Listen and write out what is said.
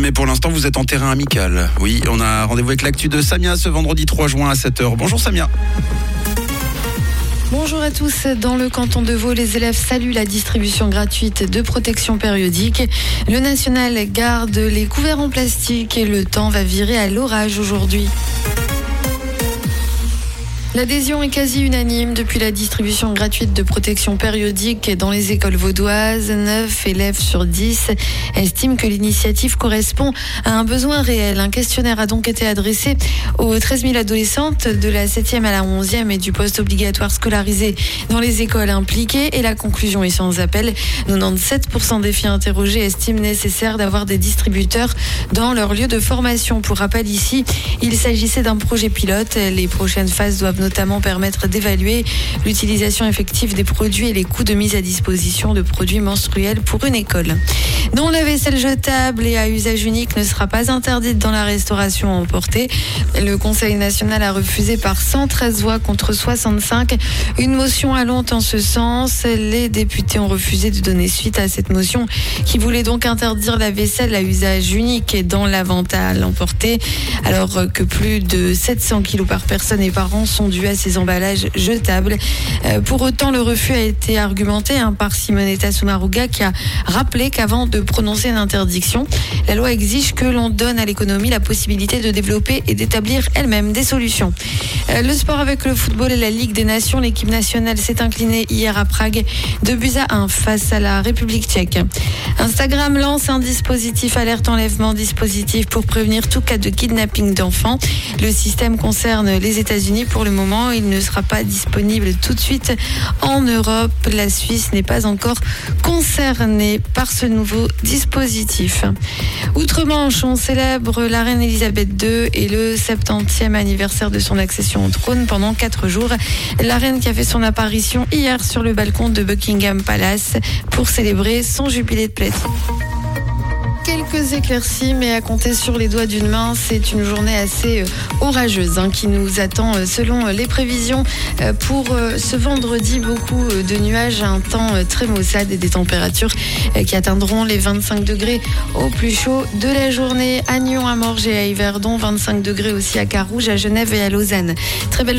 mais pour l'instant vous êtes en terrain amical. Oui, on a rendez-vous avec l'actu de Samia ce vendredi 3 juin à 7h. Bonjour Samia. Bonjour à tous. Dans le canton de Vaud, les élèves saluent la distribution gratuite de protection périodique. Le national garde les couverts en plastique et le temps va virer à l'orage aujourd'hui. L'adhésion est quasi unanime depuis la distribution gratuite de protection périodique dans les écoles vaudoises. 9 élèves sur 10 estiment que l'initiative correspond à un besoin réel. Un questionnaire a donc été adressé aux 13 000 adolescentes de la 7e à la 11e et du poste obligatoire scolarisé dans les écoles impliquées. Et la conclusion est sans appel. 97% des filles interrogées estiment nécessaire d'avoir des distributeurs dans leur lieu de formation. Pour rappel ici, il s'agissait d'un projet pilote. Les prochaines phases doivent notamment permettre d'évaluer l'utilisation effective des produits et les coûts de mise à disposition de produits menstruels pour une école. Non, la vaisselle jetable et à usage unique ne sera pas interdite dans la restauration emportée. Le Conseil national a refusé par 113 voix contre 65 une motion allant en ce sens. Les députés ont refusé de donner suite à cette motion qui voulait donc interdire la vaisselle à usage unique et dans la vente à l'emporter, alors que plus de 700 kilos par personne et par an sont dû à ces emballages jetables. Euh, pour autant, le refus a été argumenté hein, par Simonetta Soumaruga qui a rappelé qu'avant de prononcer une interdiction, la loi exige que l'on donne à l'économie la possibilité de développer et d'établir elle-même des solutions. Euh, le sport avec le football et la Ligue des Nations, l'équipe nationale s'est inclinée hier à Prague de buts à 1 face à la République tchèque. Instagram lance un dispositif alerte enlèvement, dispositif pour prévenir tout cas de kidnapping d'enfants. Le système concerne les États-Unis pour le moment. Il ne sera pas disponible tout de suite en Europe. La Suisse n'est pas encore concernée par ce nouveau dispositif. Outre-Manche, on célèbre la reine Elisabeth II et le 70e anniversaire de son accession au trône pendant quatre jours. La reine qui a fait son apparition hier sur le balcon de Buckingham Palace pour célébrer son jubilé de platine quelques éclaircies, mais à compter sur les doigts d'une main, c'est une journée assez euh, orageuse hein, qui nous attend euh, selon euh, les prévisions. Pour ce vendredi, beaucoup de nuages, un temps très maussade et des températures qui atteindront les 25 degrés au plus chaud de la journée à Nyon, à Morges et à Yverdon, 25 degrés aussi à Carouge, à Genève et à Lausanne. Très belle journée.